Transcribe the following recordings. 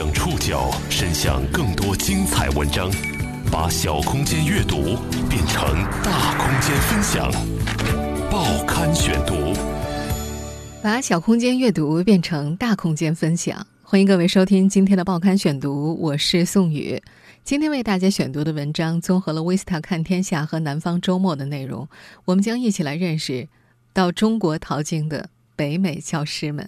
将触角伸向更多精彩文章，把小空间阅读变成大空间分享。报刊选读，把小空间阅读变成大空间分享。欢迎各位收听今天的报刊选读，我是宋宇。今天为大家选读的文章综合了《维斯塔看天下》和《南方周末》的内容，我们将一起来认识到中国淘金的北美教师们。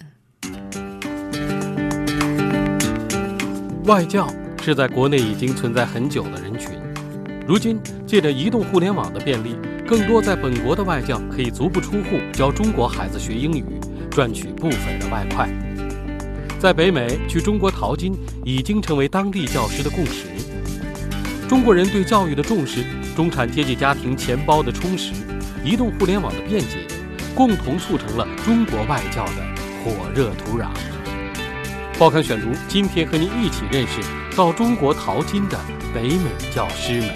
外教是在国内已经存在很久的人群，如今借着移动互联网的便利，更多在本国的外教可以足不出户教中国孩子学英语，赚取不菲的外快。在北美去中国淘金已经成为当地教师的共识。中国人对教育的重视，中产阶级家庭钱包的充实，移动互联网的便捷，共同促成了中国外教的火热土壤。报刊选读，今天和您一起认识到中国淘金的北美教师们。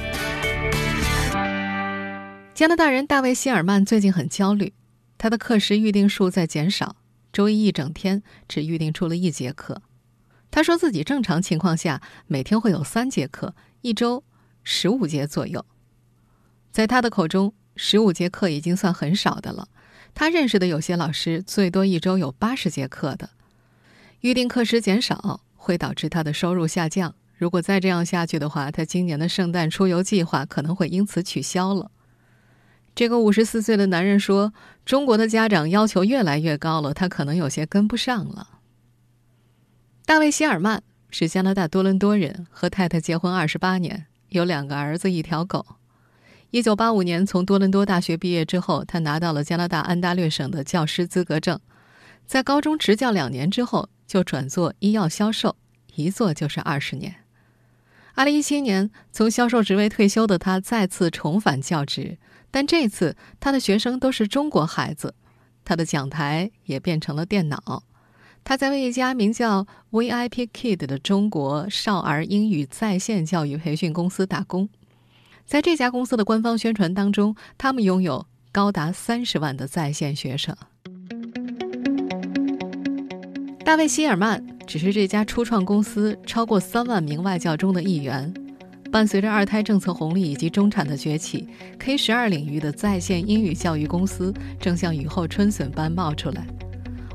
加拿大人大卫·希尔曼最近很焦虑，他的课时预定数在减少。周一一整天只预定出了一节课，他说自己正常情况下每天会有三节课，一周十五节左右。在他的口中，十五节课已经算很少的了。他认识的有些老师最多一周有八十节课的。预定课时减少会导致他的收入下降。如果再这样下去的话，他今年的圣诞出游计划可能会因此取消了。这个五十四岁的男人说：“中国的家长要求越来越高了，他可能有些跟不上了。”大卫·希尔曼是加拿大多伦多人，和太太结婚二十八年，有两个儿子，一条狗。一九八五年从多伦多大学毕业之后，他拿到了加拿大安大略省的教师资格证。在高中执教两年之后，就转做医药销售，一做就是二十年。二零一七年从销售职位退休的他，再次重返教职。但这次他的学生都是中国孩子，他的讲台也变成了电脑。他在为一家名叫 VIP Kid 的中国少儿英语在线教育培训公司打工。在这家公司的官方宣传当中，他们拥有高达三十万的在线学生。大卫·希尔曼只是这家初创公司超过三万名外教中的一员。伴随着二胎政策红利以及中产的崛起，K 十二领域的在线英语教育公司正像雨后春笋般冒出来。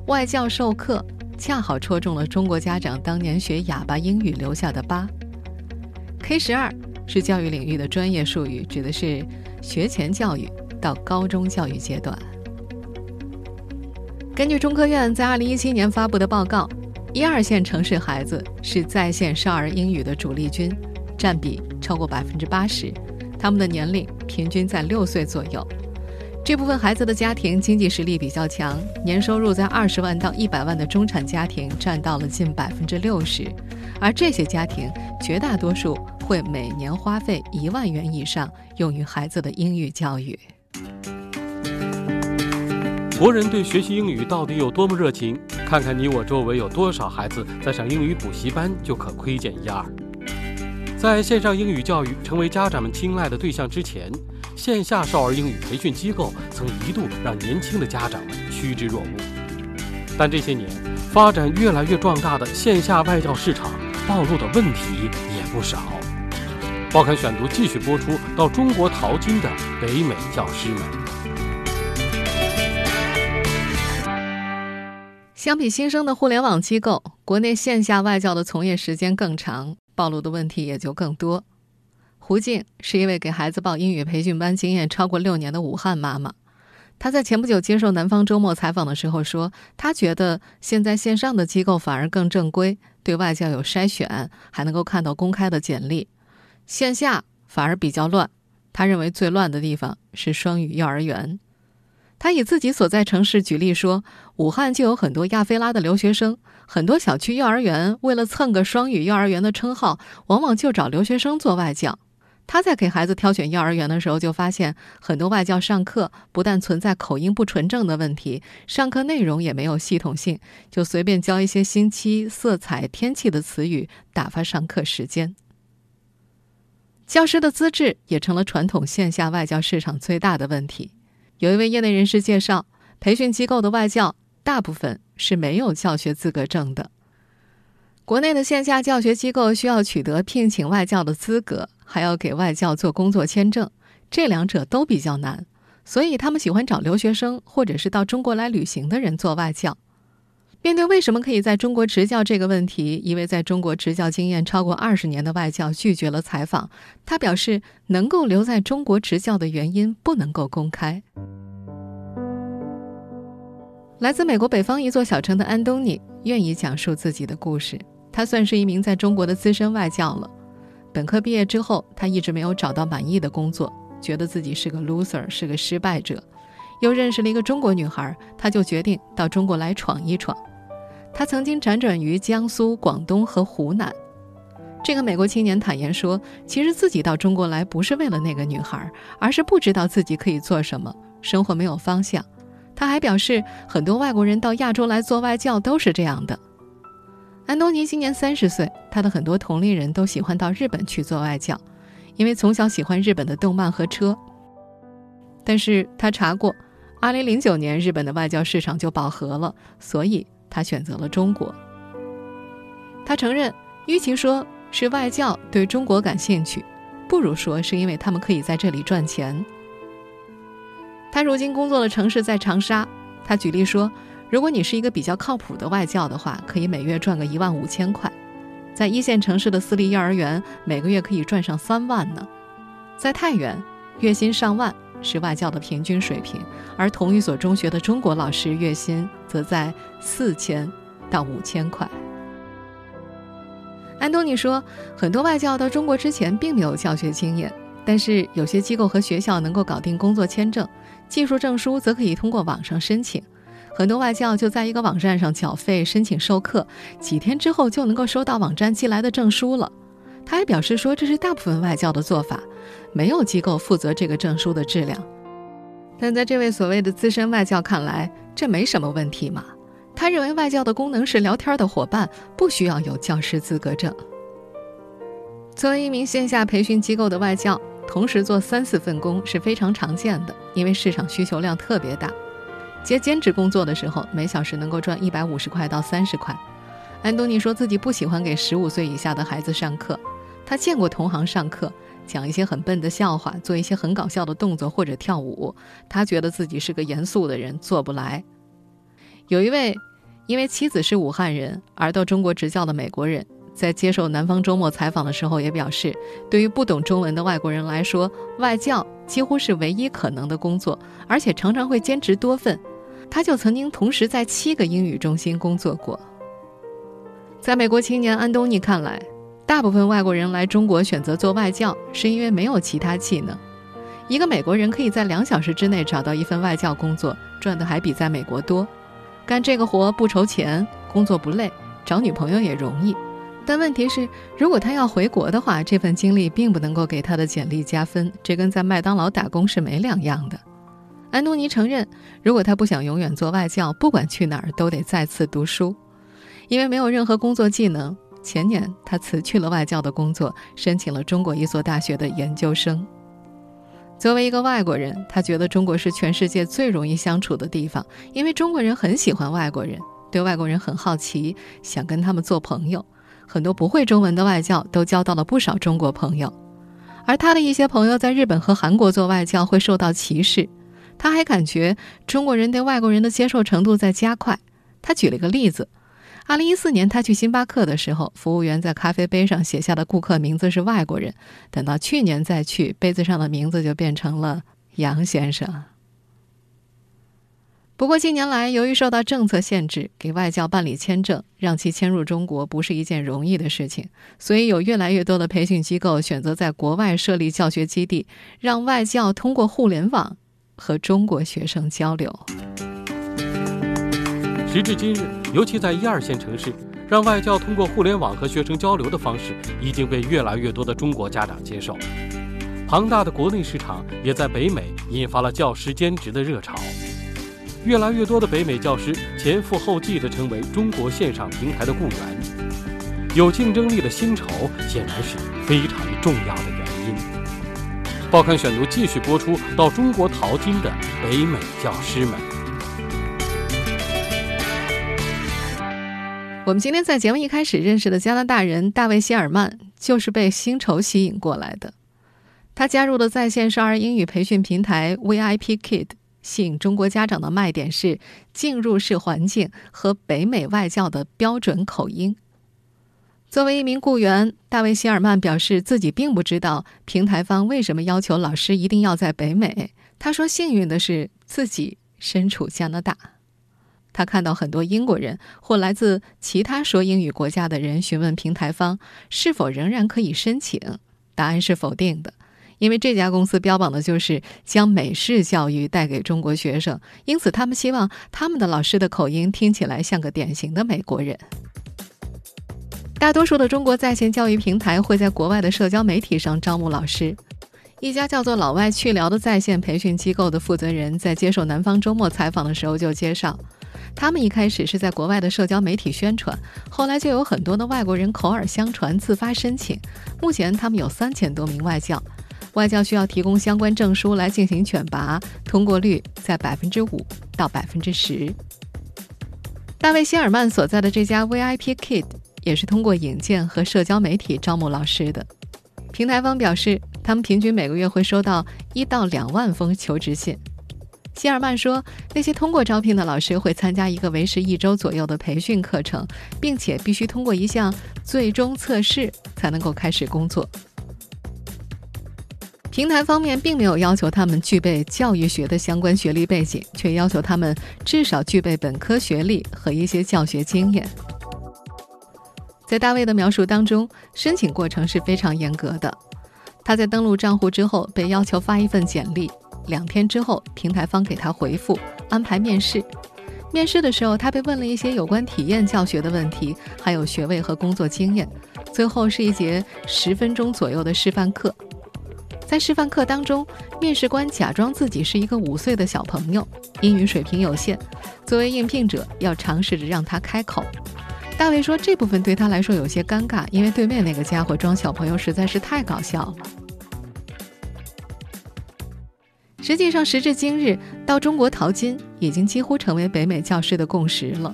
外教授课恰好戳中了中国家长当年学哑巴英语留下的疤。K 十二是教育领域的专业术语，指的是学前教育到高中教育阶段。根据中科院在2017年发布的报告，一二线城市孩子是在线少儿英语的主力军。占比超过百分之八十，他们的年龄平均在六岁左右。这部分孩子的家庭经济实力比较强，年收入在二十万到一百万的中产家庭占到了近百分之六十，而这些家庭绝大多数会每年花费一万元以上用于孩子的英语教育。国人对学习英语到底有多么热情？看看你我周围有多少孩子在上英语补习班，就可窥见一二。在线上英语教育成为家长们青睐的对象之前，线下少儿英语培训机构曾一度让年轻的家长们趋之若鹜。但这些年，发展越来越壮大的线下外教市场暴露的问题也不少。报刊选读继续播出到中国淘金的北美教师们。相比新生的互联网机构，国内线下外教的从业时间更长。暴露的问题也就更多。胡静是一位给孩子报英语培训班经验超过六年的武汉妈妈，她在前不久接受《南方周末》采访的时候说：“她觉得现在线上的机构反而更正规，对外教有筛选，还能够看到公开的简历；线下反而比较乱。她认为最乱的地方是双语幼儿园。”他以自己所在城市举例说，武汉就有很多亚非拉的留学生，很多小区幼儿园为了蹭个双语幼儿园的称号，往往就找留学生做外教。他在给孩子挑选幼儿园的时候，就发现很多外教上课不但存在口音不纯正的问题，上课内容也没有系统性，就随便教一些星期、色彩、天气的词语，打发上课时间。教师的资质也成了传统线下外教市场最大的问题。有一位业内人士介绍，培训机构的外教大部分是没有教学资格证的。国内的线下教学机构需要取得聘请外教的资格，还要给外教做工作签证，这两者都比较难，所以他们喜欢找留学生或者是到中国来旅行的人做外教。面对为什么可以在中国执教这个问题，一位在中国执教经验超过二十年的外教拒绝了采访。他表示，能够留在中国执教的原因不能够公开。来自美国北方一座小城的安东尼愿意讲述自己的故事。他算是一名在中国的资深外教了。本科毕业之后，他一直没有找到满意的工作，觉得自己是个 loser，是个失败者。又认识了一个中国女孩，他就决定到中国来闯一闯。他曾经辗转于江苏、广东和湖南。这个美国青年坦言说：“其实自己到中国来不是为了那个女孩，而是不知道自己可以做什么，生活没有方向。”他还表示，很多外国人到亚洲来做外教都是这样的。安东尼今年三十岁，他的很多同龄人都喜欢到日本去做外教，因为从小喜欢日本的动漫和车。但是他查过，2009年日本的外教市场就饱和了，所以他选择了中国。他承认，与其说是外教对中国感兴趣，不如说是因为他们可以在这里赚钱。他如今工作的城市在长沙。他举例说，如果你是一个比较靠谱的外教的话，可以每月赚个一万五千块。在一线城市的私立幼儿园，每个月可以赚上三万呢。在太原，月薪上万是外教的平均水平，而同一所中学的中国老师月薪则在四千到五千块。安东尼说，很多外教到中国之前并没有教学经验。但是有些机构和学校能够搞定工作签证，技术证书则可以通过网上申请。很多外教就在一个网站上缴费申请授课，几天之后就能够收到网站寄来的证书了。他还表示说，这是大部分外教的做法，没有机构负责这个证书的质量。但在这位所谓的资深外教看来，这没什么问题嘛。他认为外教的功能是聊天的伙伴，不需要有教师资格证。作为一名线下培训机构的外教。同时做三四份工是非常常见的，因为市场需求量特别大。接兼职工作的时候，每小时能够赚一百五十块到三十块。安东尼说自己不喜欢给十五岁以下的孩子上课，他见过同行上课，讲一些很笨的笑话，做一些很搞笑的动作或者跳舞。他觉得自己是个严肃的人，做不来。有一位因为妻子是武汉人而到中国执教的美国人。在接受《南方周末》采访的时候，也表示，对于不懂中文的外国人来说，外教几乎是唯一可能的工作，而且常常会兼职多份。他就曾经同时在七个英语中心工作过。在美国青年安东尼看来，大部分外国人来中国选择做外教，是因为没有其他技能。一个美国人可以在两小时之内找到一份外教工作，赚的还比在美国多。干这个活不愁钱，工作不累，找女朋友也容易。但问题是，如果他要回国的话，这份经历并不能够给他的简历加分，这跟在麦当劳打工是没两样的。安东尼承认，如果他不想永远做外教，不管去哪儿都得再次读书，因为没有任何工作技能。前年他辞去了外教的工作，申请了中国一所大学的研究生。作为一个外国人，他觉得中国是全世界最容易相处的地方，因为中国人很喜欢外国人，对外国人很好奇，想跟他们做朋友。很多不会中文的外教都交到了不少中国朋友，而他的一些朋友在日本和韩国做外教会受到歧视。他还感觉中国人对外国人的接受程度在加快。他举了个例子：，二零一四年他去星巴克的时候，服务员在咖啡杯上写下的顾客名字是外国人；，等到去年再去，杯子上的名字就变成了杨先生。不过近年来，由于受到政策限制，给外教办理签证，让其迁入中国不是一件容易的事情。所以，有越来越多的培训机构选择在国外设立教学基地，让外教通过互联网和中国学生交流。时至今日，尤其在一二线城市，让外教通过互联网和学生交流的方式，已经被越来越多的中国家长接受。庞大的国内市场也在北美引发了教师兼职的热潮。越来越多的北美教师前赴后继地成为中国线上平台的雇员，有竞争力的薪酬显然是非常重要的原因。报刊选读继续播出到中国淘金的北美教师们。我们今天在节目一开始认识的加拿大人大卫·希尔曼，就是被薪酬吸引过来的。他加入的在线少儿英语培训平台 VIP Kid，吸引中国家长的卖点是进入式环境和北美外教的标准口音。作为一名雇员，大卫·希尔曼表示自己并不知道平台方为什么要求老师一定要在北美。他说：“幸运的是自己身处加拿大。”他看到很多英国人或来自其他说英语国家的人询问平台方是否仍然可以申请，答案是否定的，因为这家公司标榜的就是将美式教育带给中国学生，因此他们希望他们的老师的口音听起来像个典型的美国人。大多数的中国在线教育平台会在国外的社交媒体上招募老师。一家叫做“老外去聊”的在线培训机构的负责人在接受南方周末采访的时候就介绍。他们一开始是在国外的社交媒体宣传，后来就有很多的外国人口耳相传自发申请。目前他们有三千多名外教，外教需要提供相关证书来进行选拔，通过率在百分之五到百分之十。大卫·希尔曼所在的这家 VIP Kid 也是通过引荐和社交媒体招募老师的。平台方表示，他们平均每个月会收到一到两万封求职信。希尔曼说：“那些通过招聘的老师会参加一个为时一周左右的培训课程，并且必须通过一项最终测试才能够开始工作。平台方面并没有要求他们具备教育学的相关学历背景，却要求他们至少具备本科学历和一些教学经验。”在大卫的描述当中，申请过程是非常严格的。他在登录账户之后被要求发一份简历。两天之后，平台方给他回复，安排面试。面试的时候，他被问了一些有关体验教学的问题，还有学位和工作经验。最后是一节十分钟左右的示范课。在示范课当中，面试官假装自己是一个五岁的小朋友，英语水平有限。作为应聘者，要尝试着让他开口。大卫说，这部分对他来说有些尴尬，因为对面那个家伙装小朋友实在是太搞笑了。实际上，时至今日，到中国淘金已经几乎成为北美教师的共识了。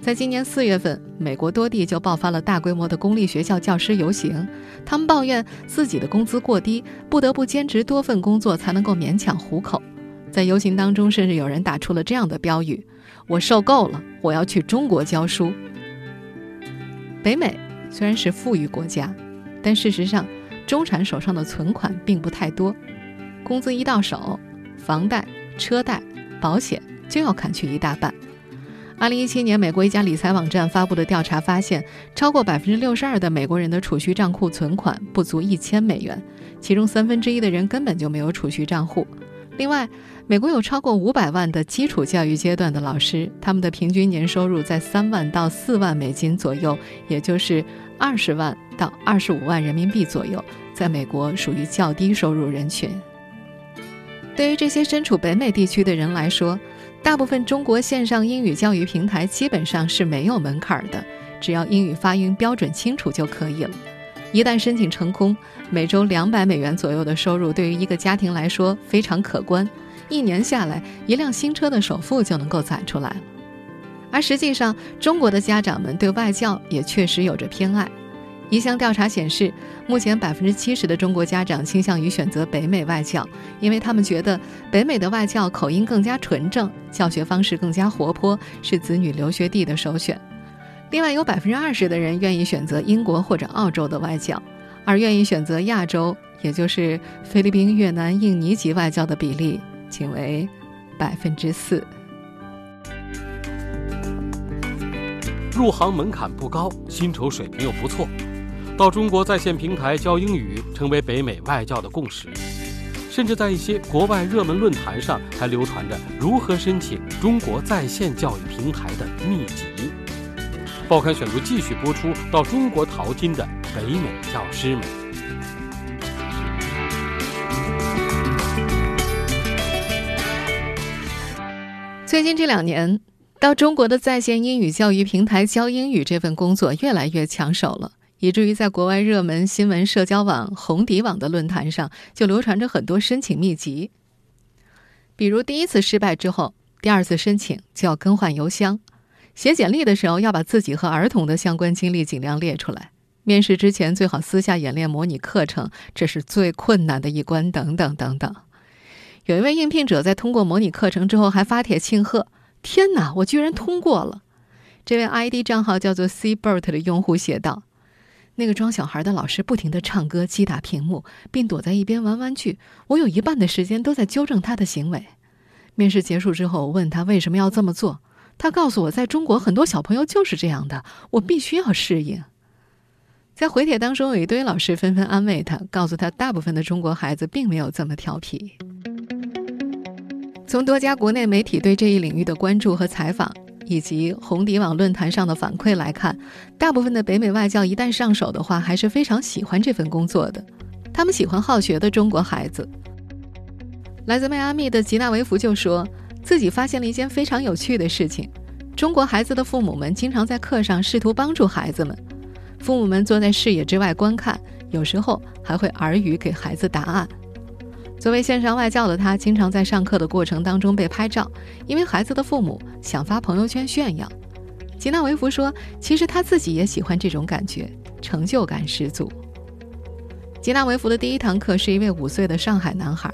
在今年四月份，美国多地就爆发了大规模的公立学校教师游行，他们抱怨自己的工资过低，不得不兼职多份工作才能够勉强糊口。在游行当中，甚至有人打出了这样的标语：“我受够了，我要去中国教书。”北美虽然是富裕国家，但事实上，中产手上的存款并不太多。工资一到手，房贷、车贷、保险就要砍去一大半。二零一七年，美国一家理财网站发布的调查发现，超过百分之六十二的美国人的储蓄账户存款不足一千美元，其中三分之一的人根本就没有储蓄账户。另外，美国有超过五百万的基础教育阶段的老师，他们的平均年收入在三万到四万美金左右，也就是二十万到二十五万人民币左右，在美国属于较低收入人群。对于这些身处北美地区的人来说，大部分中国线上英语教育平台基本上是没有门槛的，只要英语发音标准清楚就可以了。一旦申请成功，每周两百美元左右的收入对于一个家庭来说非常可观，一年下来，一辆新车的首付就能够攒出来了。而实际上，中国的家长们对外教也确实有着偏爱。一项调查显示，目前百分之七十的中国家长倾向于选择北美外教，因为他们觉得北美的外教口音更加纯正，教学方式更加活泼，是子女留学地的首选。另外，有百分之二十的人愿意选择英国或者澳洲的外教，而愿意选择亚洲，也就是菲律宾、越南、印尼籍外教的比例仅为百分之四。入行门槛不高，薪酬水平又不错。到中国在线平台教英语，成为北美外教的共识，甚至在一些国外热门论坛上还流传着如何申请中国在线教育平台的秘籍。报刊选读继续播出：到中国淘金的北美教师们。最近这两年，到中国的在线英语教育平台教英语这份工作越来越抢手了。以至于在国外热门新闻社交网红底网的论坛上，就流传着很多申请秘籍。比如，第一次失败之后，第二次申请就要更换邮箱。写简历的时候要把自己和儿童的相关经历尽量列出来。面试之前最好私下演练模拟课程，这是最困难的一关。等等等等。有一位应聘者在通过模拟课程之后还发帖庆贺：“天哪，我居然通过了！”这位 ID 账号叫做 Seabird 的用户写道：“那个装小孩的老师不停地唱歌击打屏幕，并躲在一边玩玩具。我有一半的时间都在纠正他的行为。面试结束之后，我问他为什么要这么做，他告诉我，在中国很多小朋友就是这样的，我必须要适应。”在回帖当中，有一堆老师纷纷安慰他，告诉他大部分的中国孩子并没有这么调皮。从多家国内媒体对这一领域的关注和采访。以及红底网论坛上的反馈来看，大部分的北美外教一旦上手的话，还是非常喜欢这份工作的。他们喜欢好学的中国孩子。来自迈阿密的吉纳维弗就说自己发现了一件非常有趣的事情：中国孩子的父母们经常在课上试图帮助孩子们，父母们坐在视野之外观看，有时候还会耳语给孩子答案。作为线上外教的他，经常在上课的过程当中被拍照，因为孩子的父母想发朋友圈炫耀。吉纳维夫说：“其实他自己也喜欢这种感觉，成就感十足。”吉纳维夫的第一堂课是一位五岁的上海男孩，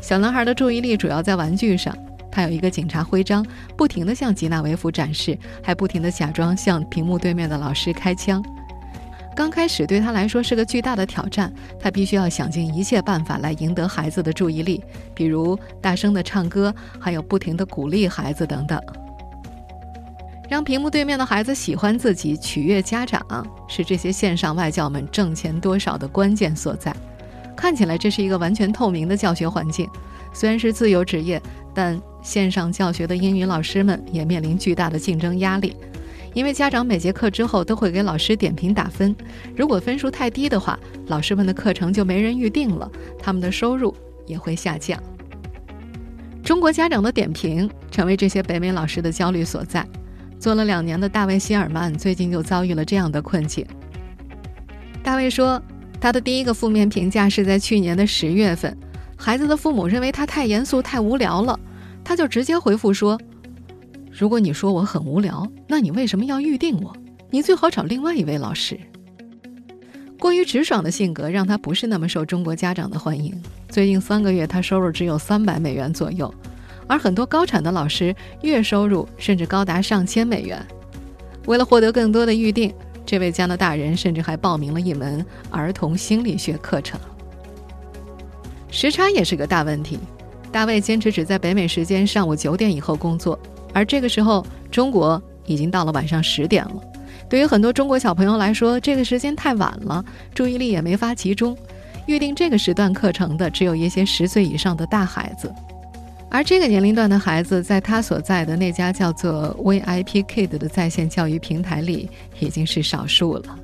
小男孩的注意力主要在玩具上，他有一个警察徽章，不停地向吉纳维夫展示，还不停地假装向屏幕对面的老师开枪。刚开始对他来说是个巨大的挑战，他必须要想尽一切办法来赢得孩子的注意力，比如大声的唱歌，还有不停的鼓励孩子等等。让屏幕对面的孩子喜欢自己、取悦家长，是这些线上外教们挣钱多少的关键所在。看起来这是一个完全透明的教学环境，虽然是自由职业，但线上教学的英语老师们也面临巨大的竞争压力。因为家长每节课之后都会给老师点评打分，如果分数太低的话，老师们的课程就没人预定了，他们的收入也会下降。中国家长的点评成为这些北美老师的焦虑所在。做了两年的大卫·希尔曼最近就遭遇了这样的困境。大卫说，他的第一个负面评价是在去年的十月份，孩子的父母认为他太严肃、太无聊了，他就直接回复说。如果你说我很无聊，那你为什么要预定我？你最好找另外一位老师。过于直爽的性格让他不是那么受中国家长的欢迎。最近三个月，他收入只有三百美元左右，而很多高产的老师月收入甚至高达上千美元。为了获得更多的预定，这位加拿大人甚至还报名了一门儿童心理学课程。时差也是个大问题。大卫坚持只在北美时间上午九点以后工作。而这个时候，中国已经到了晚上十点了。对于很多中国小朋友来说，这个时间太晚了，注意力也没法集中。预定这个时段课程的，只有一些十岁以上的大孩子。而这个年龄段的孩子，在他所在的那家叫做 VIP Kid 的在线教育平台里，已经是少数了。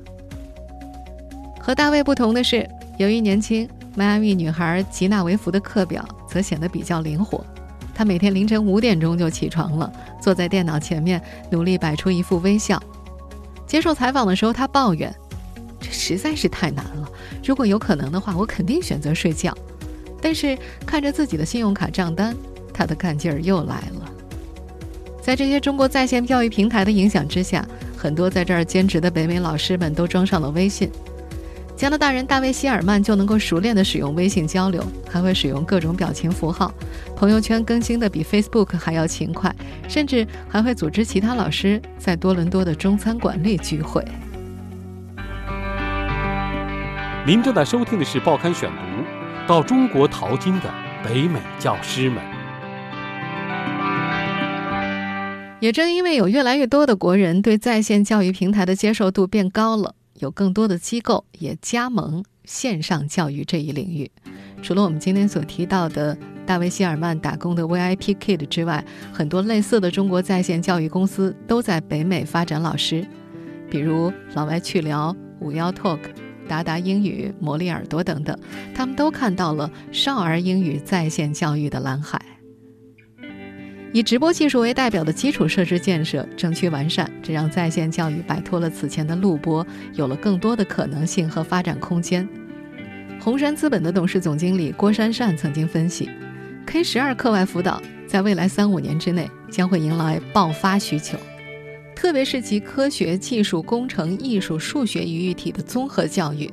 和大卫不同的是，由于年轻，迈阿密女孩吉娜维芙的课表则显得比较灵活。他每天凌晨五点钟就起床了，坐在电脑前面，努力摆出一副微笑。接受采访的时候，他抱怨：“这实在是太难了。如果有可能的话，我肯定选择睡觉。”但是看着自己的信用卡账单，他的干劲儿又来了。在这些中国在线教育平台的影响之下，很多在这儿兼职的北美老师们都装上了微信。加拿大人大卫·希尔曼就能够熟练地使用微信交流，还会使用各种表情符号，朋友圈更新的比 Facebook 还要勤快，甚至还会组织其他老师在多伦多的中餐馆里聚会。您正在收听的是《报刊选读》，到中国淘金的北美教师们。也正因为有越来越多的国人对在线教育平台的接受度变高了。有更多的机构也加盟线上教育这一领域。除了我们今天所提到的大卫·希尔曼打工的 VIP Kid 之外，很多类似的中国在线教育公司都在北美发展老师，比如老外去聊、五幺 Talk、达达英语、魔力耳朵等等，他们都看到了少儿英语在线教育的蓝海。以直播技术为代表的基础设施建设正趋完善，这让在线教育摆脱了此前的录播，有了更多的可能性和发展空间。红杉资本的董事总经理郭珊珊曾经分析，K 十二课外辅导在未来三五年之内将会迎来爆发需求。特别是集科学、技术、工程、艺术、数学于一体的综合教育。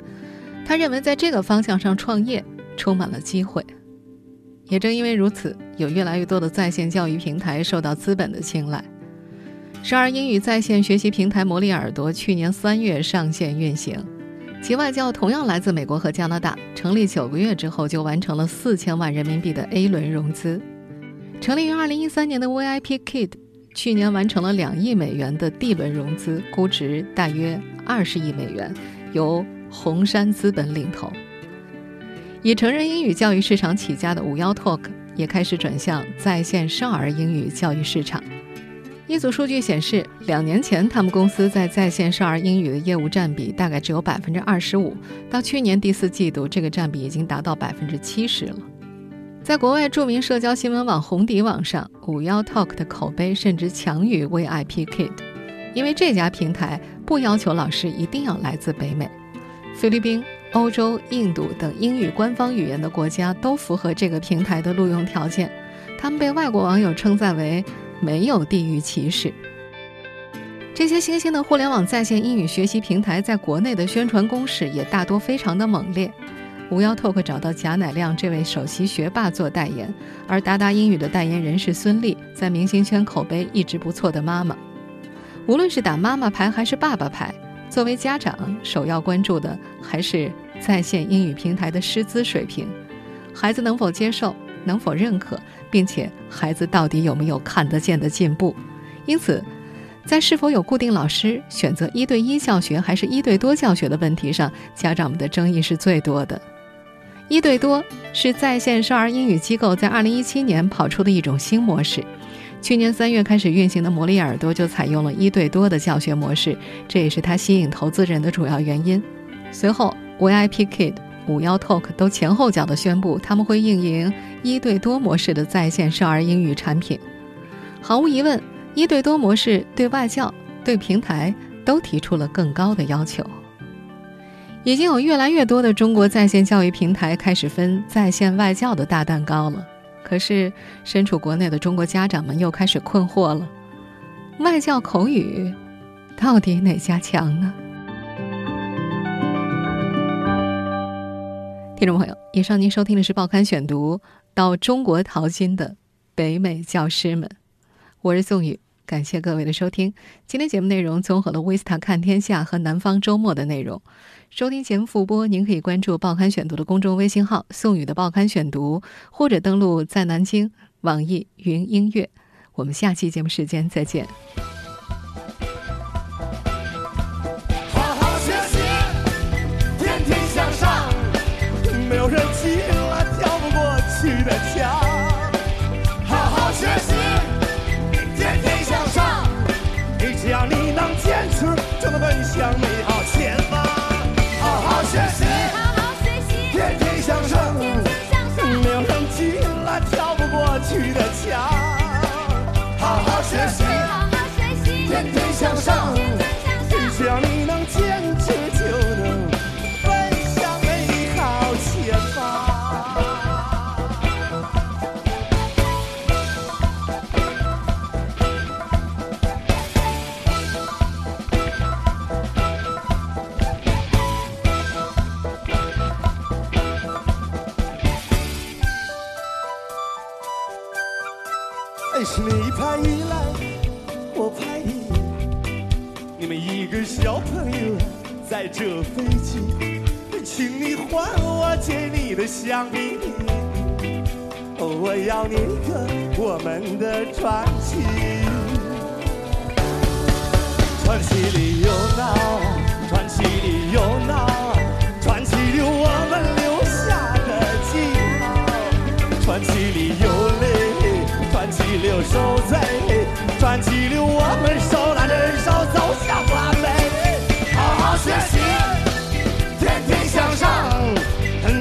他认为，在这个方向上创业充满了机会。也正因为如此，有越来越多的在线教育平台受到资本的青睐。少儿英语在线学习平台“魔力耳朵”去年三月上线运行，其外教同样来自美国和加拿大。成立九个月之后，就完成了四千万人民币的 A 轮融资。成立于二零一三年的 VIP Kid，去年完成了两亿美元的 D 轮融资，估值大约二十亿美元，由红杉资本领投。以成人英语教育市场起家的五幺 Talk 也开始转向在线少儿英语教育市场。一组数据显示，两年前他们公司在在线少儿英语的业务占比大概只有百分之二十五，到去年第四季度，这个占比已经达到百分之七十了。在国外著名社交新闻网红底网上，五幺 Talk 的口碑甚至强于 VIP Kid，因为这家平台不要求老师一定要来自北美、菲律宾、欧洲、印度等英语官方语言的国家都符合这个平台的录用条件。他们被外国网友称赞为。没有地域歧视。这些新兴的互联网在线英语学习平台在国内的宣传攻势也大多非常的猛烈。无忧 Talk 找到贾乃亮这位首席学霸做代言，而达达英语的代言人是孙俪，在明星圈口碑一直不错的妈妈。无论是打妈妈牌还是爸爸牌，作为家长，首要关注的还是在线英语平台的师资水平，孩子能否接受。能否认可，并且孩子到底有没有看得见的进步？因此，在是否有固定老师、选择一对一教学还是一对多教学的问题上，家长们的争议是最多的。一对多是在线少儿英语机构在2017年跑出的一种新模式，去年三月开始运行的魔力耳朵就采用了一对多的教学模式，这也是它吸引投资人的主要原因。随后，VIP Kid。五幺 Talk 都前后脚的宣布，他们会运营一对多模式的在线少儿英语产品。毫无疑问，一对多模式对外教、对平台都提出了更高的要求。已经有越来越多的中国在线教育平台开始分在线外教的大蛋糕了。可是，身处国内的中国家长们又开始困惑了：外教口语到底哪家强呢？听众朋友，以上您收听的是《报刊选读》，到中国淘金的北美教师们，我是宋宇，感谢各位的收听。今天节目内容综合了《威斯塔看天下》和《南方周末》的内容。收听前目复播您可以关注报刊选读的公众微信号宋雨的报刊选读或者登录在南京网易云音乐。我们下期节目时间再见。好好学习天天向上没有人行了跳不过去的墙好好学习天天向上你只要你能坚持就能奔向美是你拍一来，我拍一，你们一个小朋友在这飞机，请你还我借你的橡皮，我要念一个我们的传奇，传奇里有闹，受罪，传奇流我们手拉着手走向完美。好好学习，天天向上，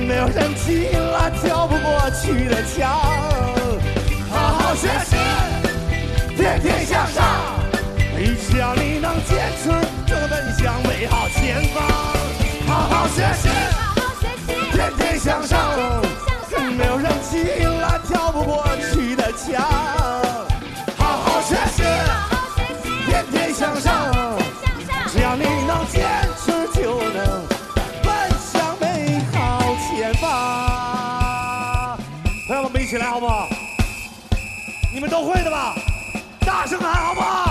没有人气了跳不过去的墙。好好学习，天天向上，只要你能坚持，就能奔向美好前方。好好学习，天天向上，没有人气了跳不过去的墙。都会的吧？大声喊好不好？